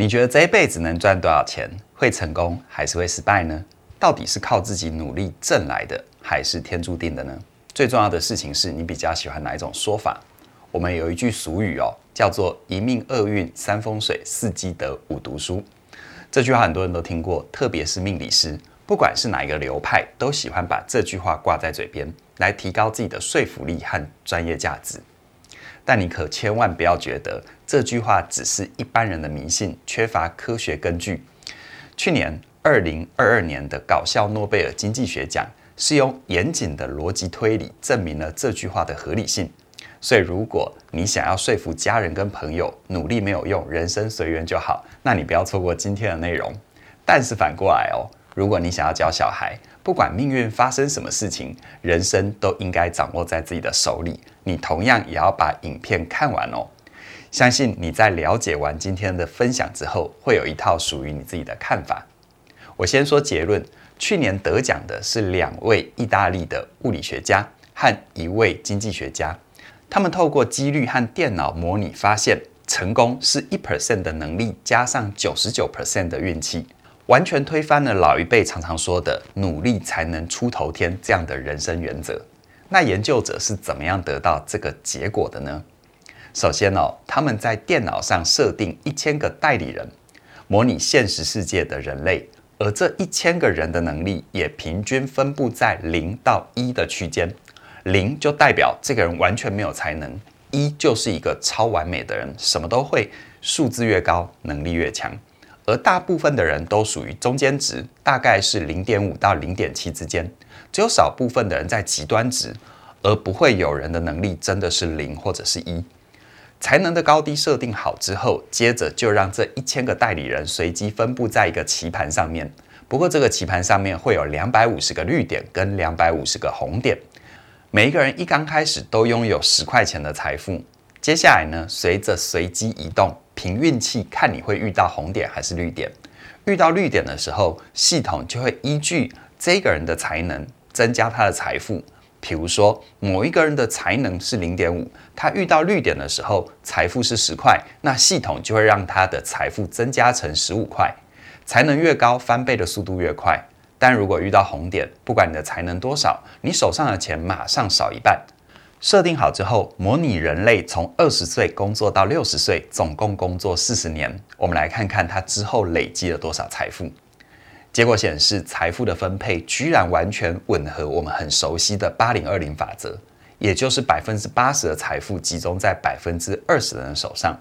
你觉得这一辈子能赚多少钱？会成功还是会失败呢？到底是靠自己努力挣来的，还是天注定的呢？最重要的事情是你比较喜欢哪一种说法？我们有一句俗语哦，叫做“一命二运三风水四积德五读书”。这句话很多人都听过，特别是命理师，不管是哪一个流派，都喜欢把这句话挂在嘴边，来提高自己的说服力和专业价值。但你可千万不要觉得这句话只是一般人的迷信，缺乏科学根据。去年二零二二年的搞笑诺贝尔经济学奖是用严谨的逻辑推理证明了这句话的合理性。所以，如果你想要说服家人跟朋友，努力没有用，人生随缘就好，那你不要错过今天的内容。但是反过来哦，如果你想要教小孩，不管命运发生什么事情，人生都应该掌握在自己的手里，你同样也要把影片看完哦。相信你在了解完今天的分享之后，会有一套属于你自己的看法。我先说结论：去年得奖的是两位意大利的物理学家和一位经济学家。他们透过几率和电脑模拟发现，成功是一 percent 的能力加上九十九 percent 的运气，完全推翻了老一辈常常说的“努力才能出头天”这样的人生原则。那研究者是怎么样得到这个结果的呢？首先哦，他们在电脑上设定一千个代理人，模拟现实世界的人类，而这一千个人的能力也平均分布在零到一的区间。零就代表这个人完全没有才能，一就是一个超完美的人，什么都会，数字越高，能力越强。而大部分的人都属于中间值，大概是零点五到零点七之间，只有少部分的人在极端值，而不会有人的能力真的是零或者是一。才能的高低设定好之后，接着就让这一千个代理人随机分布在一个棋盘上面。不过这个棋盘上面会有两百五十个绿点跟两百五十个红点。每一个人一刚开始都拥有十块钱的财富，接下来呢，随着随机移动，凭运气看你会遇到红点还是绿点。遇到绿点的时候，系统就会依据这个人的才能增加他的财富。比如说，某一个人的才能是零点五，他遇到绿点的时候，财富是十块，那系统就会让他的财富增加成十五块。才能越高，翻倍的速度越快。但如果遇到红点，不管你的才能多少，你手上的钱马上少一半。设定好之后，模拟人类从二十岁工作到六十岁，总共工作四十年。我们来看看他之后累积了多少财富。结果显示，财富的分配居然完全吻合我们很熟悉的八零二零法则，也就是百分之八十的财富集中在百分之二十的人手上。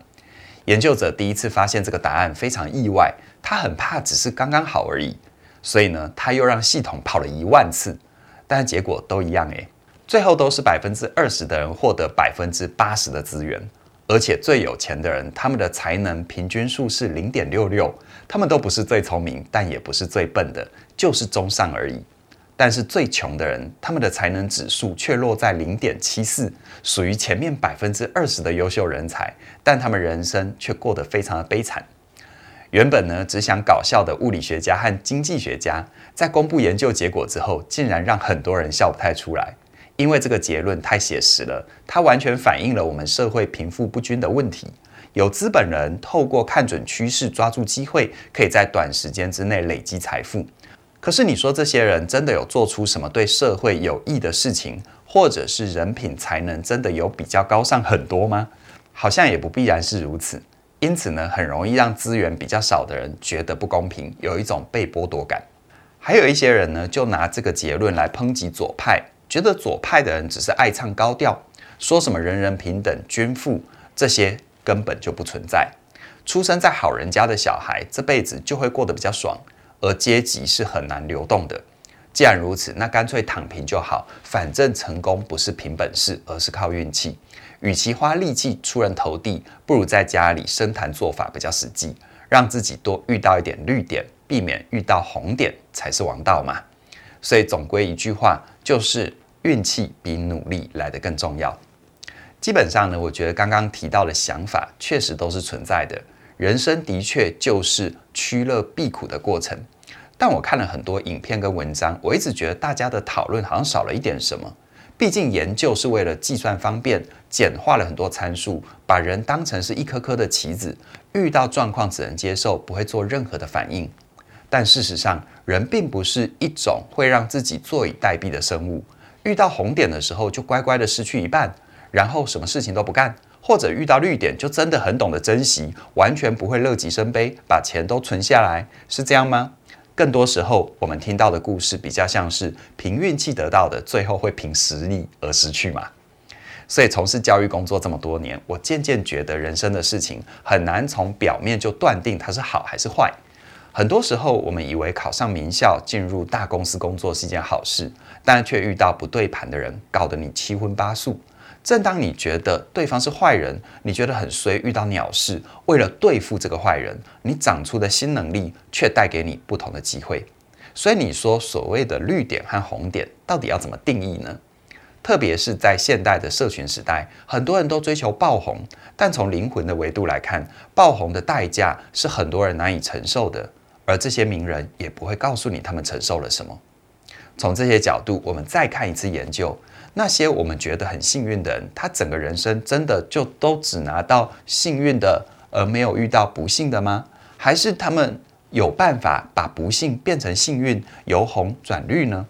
研究者第一次发现这个答案非常意外，他很怕只是刚刚好而已。所以呢，他又让系统跑了一万次，但结果都一样诶，最后都是百分之二十的人获得百分之八十的资源，而且最有钱的人，他们的才能平均数是零点六六，他们都不是最聪明，但也不是最笨的，就是中上而已。但是最穷的人，他们的才能指数却落在零点七四，属于前面百分之二十的优秀人才，但他们人生却过得非常的悲惨。原本呢，只想搞笑的物理学家和经济学家，在公布研究结果之后，竟然让很多人笑不太出来，因为这个结论太写实了，它完全反映了我们社会贫富不均的问题。有资本人透过看准趋势，抓住机会，可以在短时间之内累积财富。可是你说这些人真的有做出什么对社会有益的事情，或者是人品才能真的有比较高尚很多吗？好像也不必然是如此。因此呢，很容易让资源比较少的人觉得不公平，有一种被剥夺感。还有一些人呢，就拿这个结论来抨击左派，觉得左派的人只是爱唱高调，说什么人人平等、均富，这些根本就不存在。出生在好人家的小孩，这辈子就会过得比较爽，而阶级是很难流动的。既然如此，那干脆躺平就好，反正成功不是凭本事，而是靠运气。与其花力气出人头地，不如在家里生坛做法比较实际，让自己多遇到一点绿点，避免遇到红点才是王道嘛。所以总归一句话，就是运气比努力来得更重要。基本上呢，我觉得刚刚提到的想法确实都是存在的。人生的确就是趋乐避苦的过程。但我看了很多影片跟文章，我一直觉得大家的讨论好像少了一点什么。毕竟研究是为了计算方便，简化了很多参数，把人当成是一颗颗的棋子，遇到状况只能接受，不会做任何的反应。但事实上，人并不是一种会让自己坐以待毙的生物。遇到红点的时候，就乖乖的失去一半，然后什么事情都不干；或者遇到绿点，就真的很懂得珍惜，完全不会乐极生悲，把钱都存下来，是这样吗？更多时候，我们听到的故事比较像是凭运气得到的，最后会凭实力而失去嘛。所以从事教育工作这么多年，我渐渐觉得人生的事情很难从表面就断定它是好还是坏。很多时候，我们以为考上名校、进入大公司工作是一件好事，但却遇到不对盘的人，搞得你七荤八素。正当你觉得对方是坏人，你觉得很衰，遇到鸟事，为了对付这个坏人，你长出的新能力却带给你不同的机会。所以你说所谓的绿点和红点，到底要怎么定义呢？特别是在现代的社群时代，很多人都追求爆红，但从灵魂的维度来看，爆红的代价是很多人难以承受的。而这些名人也不会告诉你他们承受了什么。从这些角度，我们再看一次研究，那些我们觉得很幸运的人，他整个人生真的就都只拿到幸运的，而没有遇到不幸的吗？还是他们有办法把不幸变成幸运，由红转绿呢？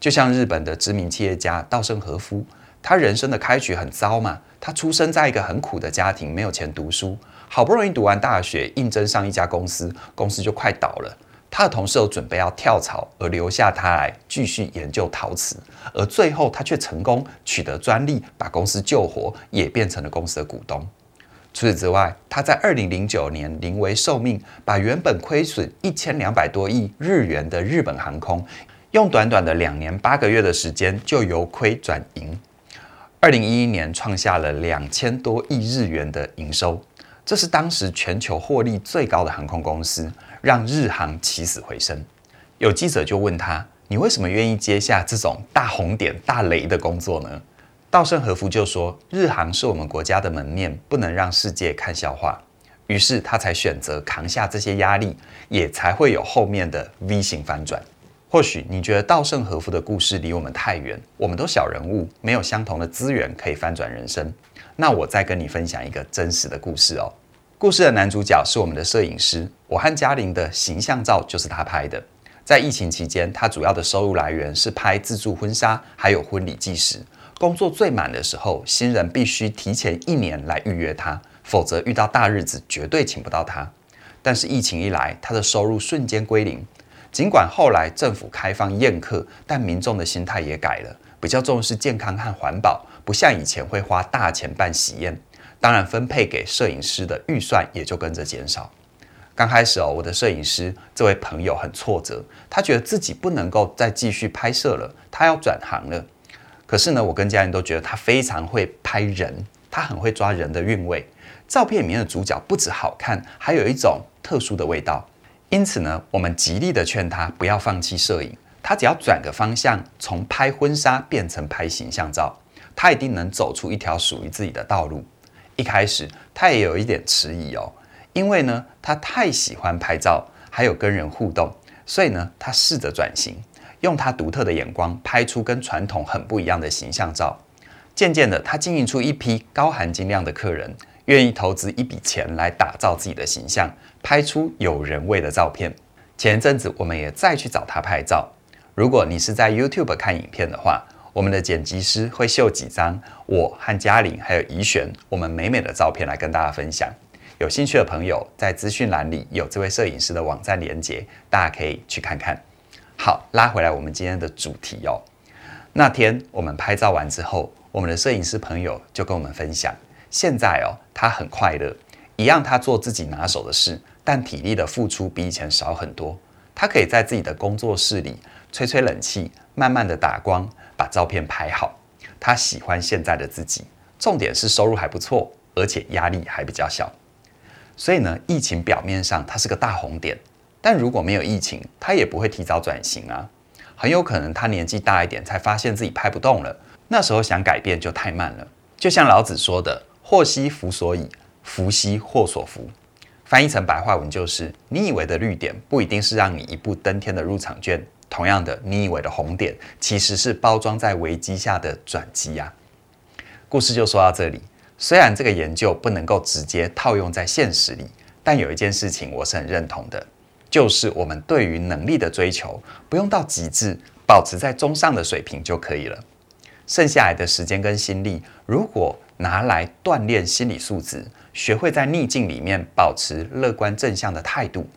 就像日本的知名企业家稻盛和夫，他人生的开局很糟嘛，他出生在一个很苦的家庭，没有钱读书。好不容易读完大学，应征上一家公司，公司就快倒了。他的同事都准备要跳槽，而留下他来继续研究陶瓷。而最后，他却成功取得专利，把公司救活，也变成了公司的股东。除此之外，他在二零零九年临危受命，把原本亏损一千两百多亿日元的日本航空，用短短的两年八个月的时间，就由亏转盈。二零一一年创下了两千多亿日元的营收。这是当时全球获利最高的航空公司，让日航起死回生。有记者就问他：“你为什么愿意接下这种大红点、大雷的工作呢？”稻盛和夫就说：“日航是我们国家的门面，不能让世界看笑话。”于是他才选择扛下这些压力，也才会有后面的 V 型反转。或许你觉得稻盛和夫的故事离我们太远，我们都小人物，没有相同的资源可以翻转人生。那我再跟你分享一个真实的故事哦。故事的男主角是我们的摄影师，我和嘉玲的形象照就是他拍的。在疫情期间，他主要的收入来源是拍自助婚纱，还有婚礼纪实。工作最满的时候，新人必须提前一年来预约他，否则遇到大日子绝对请不到他。但是疫情一来，他的收入瞬间归零。尽管后来政府开放宴客，但民众的心态也改了，比较重视健康和环保。不像以前会花大钱办喜宴，当然分配给摄影师的预算也就跟着减少。刚开始哦，我的摄影师这位朋友很挫折，他觉得自己不能够再继续拍摄了，他要转行了。可是呢，我跟家人都觉得他非常会拍人，他很会抓人的韵味。照片里面的主角不止好看，还有一种特殊的味道。因此呢，我们极力的劝他不要放弃摄影，他只要转个方向，从拍婚纱变成拍形象照。他一定能走出一条属于自己的道路。一开始他也有一点迟疑哦，因为呢，他太喜欢拍照，还有跟人互动，所以呢，他试着转型，用他独特的眼光拍出跟传统很不一样的形象照。渐渐的，他经营出一批高含金量的客人，愿意投资一笔钱来打造自己的形象，拍出有人味的照片。前阵子，我们也再去找他拍照。如果你是在 YouTube 看影片的话，我们的剪辑师会秀几张我和嘉玲还有怡璇我们美美的照片来跟大家分享。有兴趣的朋友在资讯栏里有这位摄影师的网站连接，大家可以去看看。好，拉回来我们今天的主题哦。那天我们拍照完之后，我们的摄影师朋友就跟我们分享，现在哦他很快乐，一样他做自己拿手的事，但体力的付出比以前少很多。他可以在自己的工作室里吹吹冷气，慢慢的打光。把照片拍好，他喜欢现在的自己。重点是收入还不错，而且压力还比较小。所以呢，疫情表面上它是个大红点，但如果没有疫情，他也不会提早转型啊。很有可能他年纪大一点才发现自己拍不动了，那时候想改变就太慢了。就像老子说的：“祸兮福所倚，福兮祸所伏。”翻译成白话文就是：你以为的绿点，不一定是让你一步登天的入场券。同样的，你以为的红点，其实是包装在危机下的转机呀。故事就说到这里。虽然这个研究不能够直接套用在现实里，但有一件事情我是很认同的，就是我们对于能力的追求，不用到极致，保持在中上的水平就可以了。剩下来的时间跟心力，如果拿来锻炼心理素质，学会在逆境里面保持乐观正向的态度，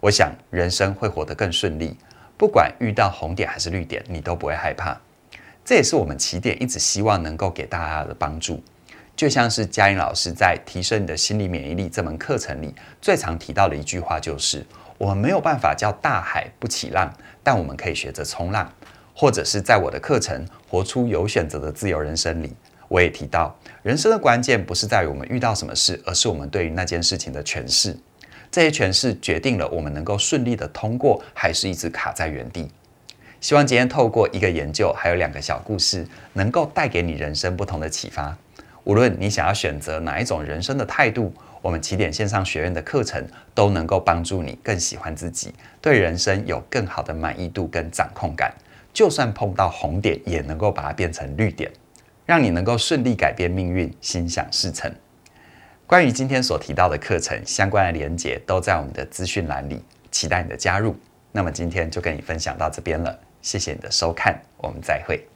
我想人生会活得更顺利。不管遇到红点还是绿点，你都不会害怕。这也是我们起点一直希望能够给大家的帮助。就像是嘉玲老师在《提升你的心理免疫力》这门课程里最常提到的一句话，就是我们没有办法叫大海不起浪，但我们可以学着冲浪。或者是在我的课程《活出有选择的自由人生》里，我也提到，人生的关键不是在于我们遇到什么事，而是我们对于那件事情的诠释。这些诠释决定了我们能够顺利的通过，还是一直卡在原地。希望今天透过一个研究，还有两个小故事，能够带给你人生不同的启发。无论你想要选择哪一种人生的态度，我们起点线上学院的课程都能够帮助你更喜欢自己，对人生有更好的满意度跟掌控感。就算碰到红点，也能够把它变成绿点，让你能够顺利改变命运，心想事成。关于今天所提到的课程相关的连接都在我们的资讯栏里，期待你的加入。那么今天就跟你分享到这边了，谢谢你的收看，我们再会。